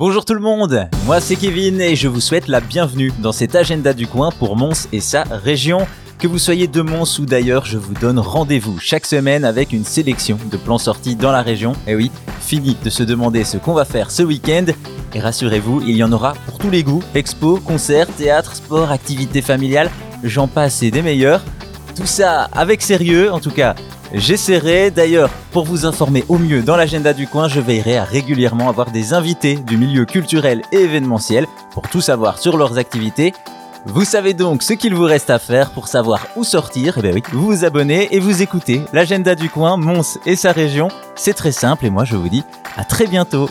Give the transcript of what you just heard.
Bonjour tout le monde, moi c'est Kevin et je vous souhaite la bienvenue dans cet agenda du coin pour Mons et sa région. Que vous soyez de Mons ou d'ailleurs, je vous donne rendez-vous chaque semaine avec une sélection de plans sortis dans la région. Et oui, fini de se demander ce qu'on va faire ce week-end. Et rassurez-vous, il y en aura pour tous les goûts. Expo, concerts, théâtre, sport, activités familiales, j'en passe et des meilleurs. Tout ça avec sérieux, en tout cas J'essaierai d'ailleurs, pour vous informer au mieux dans l'agenda du coin, je veillerai à régulièrement avoir des invités du milieu culturel et événementiel pour tout savoir sur leurs activités. Vous savez donc ce qu'il vous reste à faire pour savoir où sortir, eh oui, vous vous abonnez et vous écoutez l'agenda du coin, Mons et sa région. C'est très simple et moi je vous dis à très bientôt.